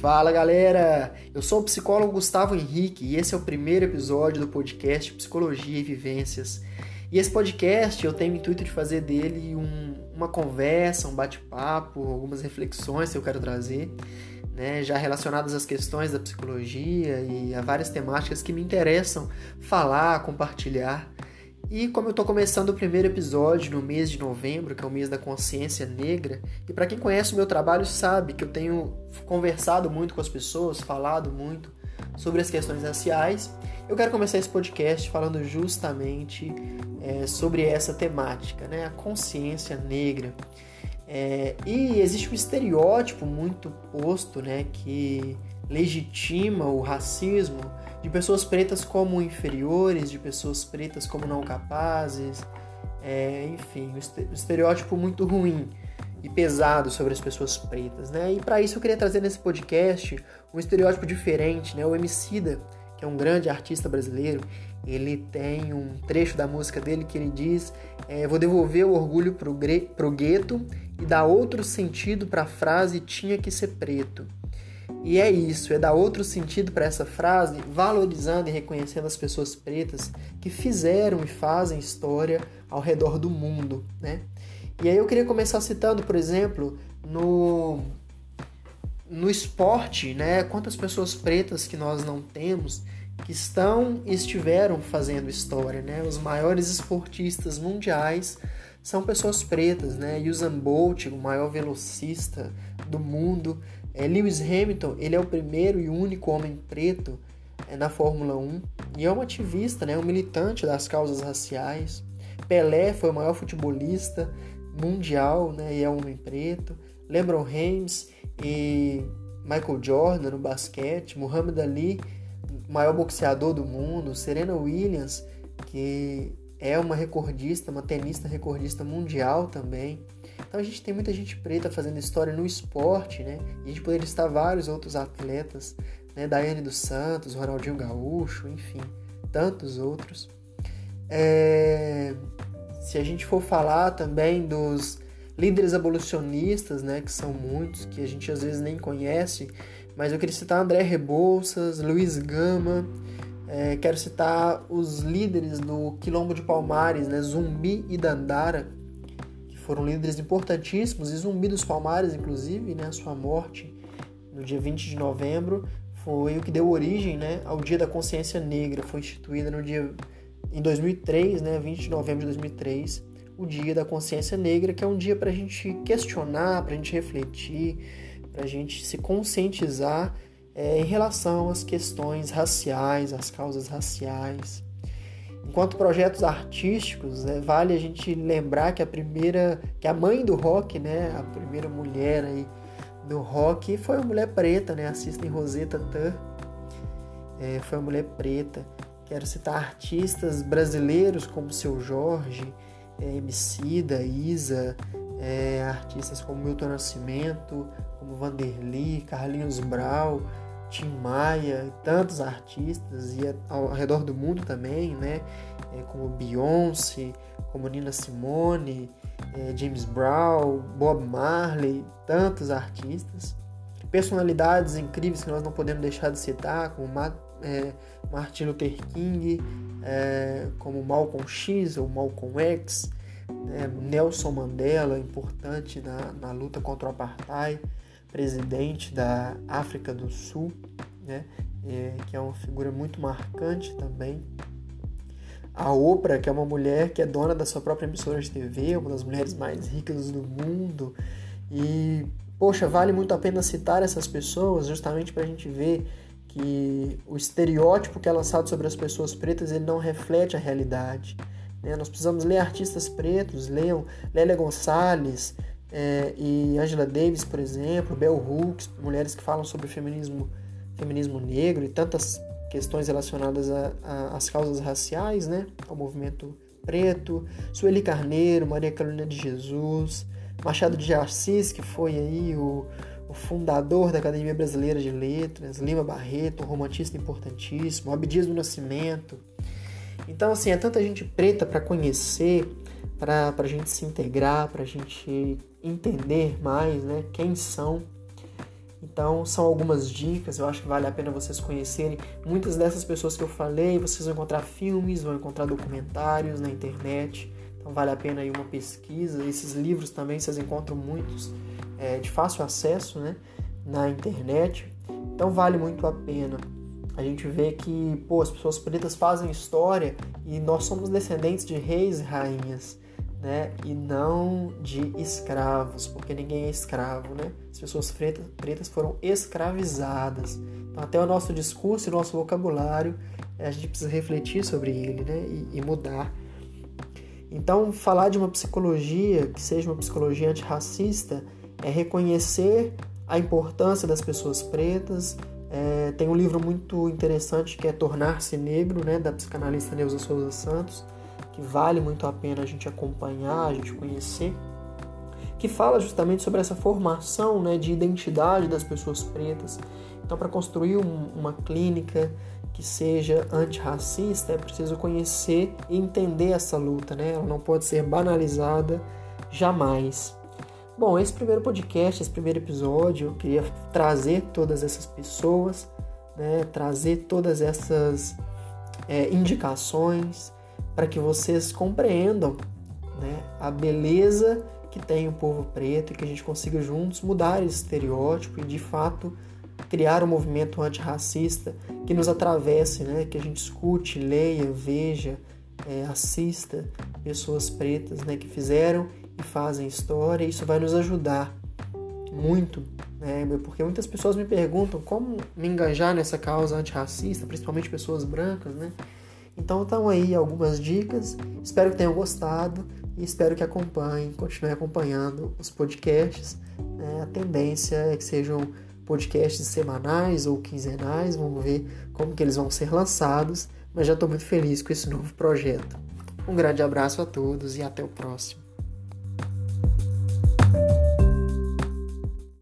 Fala galera, eu sou o psicólogo Gustavo Henrique e esse é o primeiro episódio do podcast Psicologia e Vivências. E esse podcast eu tenho o intuito de fazer dele um, uma conversa, um bate-papo, algumas reflexões que eu quero trazer, né, já relacionadas às questões da psicologia e a várias temáticas que me interessam falar, compartilhar. E como eu estou começando o primeiro episódio no mês de novembro, que é o mês da consciência negra, e para quem conhece o meu trabalho sabe que eu tenho conversado muito com as pessoas, falado muito sobre as questões raciais, eu quero começar esse podcast falando justamente é, sobre essa temática, né? a consciência negra. É, e existe um estereótipo muito posto né, que legitima o racismo de pessoas pretas como inferiores, de pessoas pretas como não capazes, é, enfim, um estereótipo muito ruim e pesado sobre as pessoas pretas, né? E para isso eu queria trazer nesse podcast um estereótipo diferente, né? O Emicida, que é um grande artista brasileiro, ele tem um trecho da música dele que ele diz: é, "Vou devolver o orgulho pro, pro gueto e dar outro sentido para a frase tinha que ser preto." E é isso, é dar outro sentido para essa frase, valorizando e reconhecendo as pessoas pretas que fizeram e fazem história ao redor do mundo, né? E aí eu queria começar citando, por exemplo, no no esporte, né? Quantas pessoas pretas que nós não temos que estão e estiveram fazendo história, né? Os maiores esportistas mundiais são pessoas pretas, né? Usain Bolt, o maior velocista do mundo, é, Lewis Hamilton, ele é o primeiro e único homem preto é, na Fórmula 1 e é um ativista, né, um militante das causas raciais. Pelé foi o maior futebolista mundial né, e é um homem preto. LeBron James e Michael Jordan no basquete. Muhammad Ali, maior boxeador do mundo. Serena Williams, que é uma recordista, uma tenista recordista mundial também. Então a gente tem muita gente preta fazendo história no esporte, né? E a gente poderia listar vários outros atletas, né? Daiane dos Santos, Ronaldinho Gaúcho, enfim, tantos outros. É... Se a gente for falar também dos líderes abolicionistas, né? Que são muitos, que a gente às vezes nem conhece, mas eu queria citar André Rebouças, Luiz Gama, é, quero citar os líderes do Quilombo de Palmares, né? Zumbi e Dandara, foram líderes importantíssimos, e Zumbi dos Palmares, inclusive, né, a sua morte no dia 20 de novembro foi o que deu origem né, ao Dia da Consciência Negra, foi instituída no dia em 2003, né, 20 de novembro de 2003, o Dia da Consciência Negra, que é um dia para a gente questionar, para a gente refletir, para a gente se conscientizar é, em relação às questões raciais, às causas raciais. Enquanto projetos artísticos, né, vale a gente lembrar que a primeira, que a mãe do rock, né, a primeira mulher aí do rock foi uma mulher preta, né, assistem Rosetta Tur, é, foi uma mulher preta. Quero citar artistas brasileiros como Seu Jorge, é, Emicida, Isa, é, artistas como Milton Nascimento, como Vanderly, Carlinhos Brau, Tim Maia, tantos artistas e ao redor do mundo também, né? É, como Beyoncé, como Nina Simone, é, James Brown, Bob Marley, tantos artistas. Personalidades incríveis que nós não podemos deixar de citar, como é, Martin Luther King, é, como Malcolm X ou Malcolm X, né? Nelson Mandela, importante na, na luta contra o apartheid presidente da África do Sul, né? É, que é uma figura muito marcante também. A Oprah, que é uma mulher que é dona da sua própria emissora de TV, uma das mulheres mais ricas do mundo. E, poxa, vale muito a pena citar essas pessoas justamente para a gente ver que o estereótipo que é lançado sobre as pessoas pretas ele não reflete a realidade. Né? Nós precisamos ler artistas pretos, leiam Lélia Gonçalves, é, e Angela Davis, por exemplo, Bell Hooks, mulheres que falam sobre feminismo, feminismo negro e tantas questões relacionadas às causas raciais, né, ao movimento preto, Sueli Carneiro, Maria Carolina de Jesus, Machado de Assis, que foi aí o, o fundador da Academia Brasileira de Letras, Lima Barreto, um romantista importantíssimo, Abdias do Nascimento. Então, assim, é tanta gente preta para conhecer, para a gente se integrar, para a gente entender mais né, quem são. Então, são algumas dicas, eu acho que vale a pena vocês conhecerem. Muitas dessas pessoas que eu falei, vocês vão encontrar filmes, vão encontrar documentários na internet. Então, vale a pena aí uma pesquisa. Esses livros também vocês encontram muitos é, de fácil acesso né, na internet. Então, vale muito a pena. A gente vê que pô, as pessoas pretas fazem história e nós somos descendentes de reis e rainhas né? E não de escravos, porque ninguém é escravo, né? As pessoas pretas, pretas foram escravizadas. Então, até o nosso discurso e nosso vocabulário, a gente precisa refletir sobre ele, né? E, e mudar. Então, falar de uma psicologia que seja uma psicologia antirracista é reconhecer a importância das pessoas pretas. É, tem um livro muito interessante que é Tornar-se Negro, né, da psicanalista Neuza Souza Santos, que vale muito a pena a gente acompanhar, a gente conhecer, que fala justamente sobre essa formação né, de identidade das pessoas pretas. Então, para construir um, uma clínica que seja antirracista, é preciso conhecer e entender essa luta, né? Ela não pode ser banalizada jamais. Bom, esse primeiro podcast, esse primeiro episódio, eu queria trazer todas essas pessoas, né? trazer todas essas é, indicações, para que vocês compreendam né, a beleza que tem o povo preto e que a gente consiga juntos mudar esse estereótipo e de fato criar um movimento antirracista que nos atravesse, né, que a gente escute, leia, veja, é, assista pessoas pretas né, que fizeram e fazem história. Isso vai nos ajudar muito, né, porque muitas pessoas me perguntam como me engajar nessa causa antirracista, principalmente pessoas brancas, né? Então estão aí algumas dicas. Espero que tenham gostado e espero que acompanhem, continuem acompanhando os podcasts. Né? A tendência é que sejam podcasts semanais ou quinzenais. Vamos ver como que eles vão ser lançados. Mas já estou muito feliz com esse novo projeto. Um grande abraço a todos e até o próximo.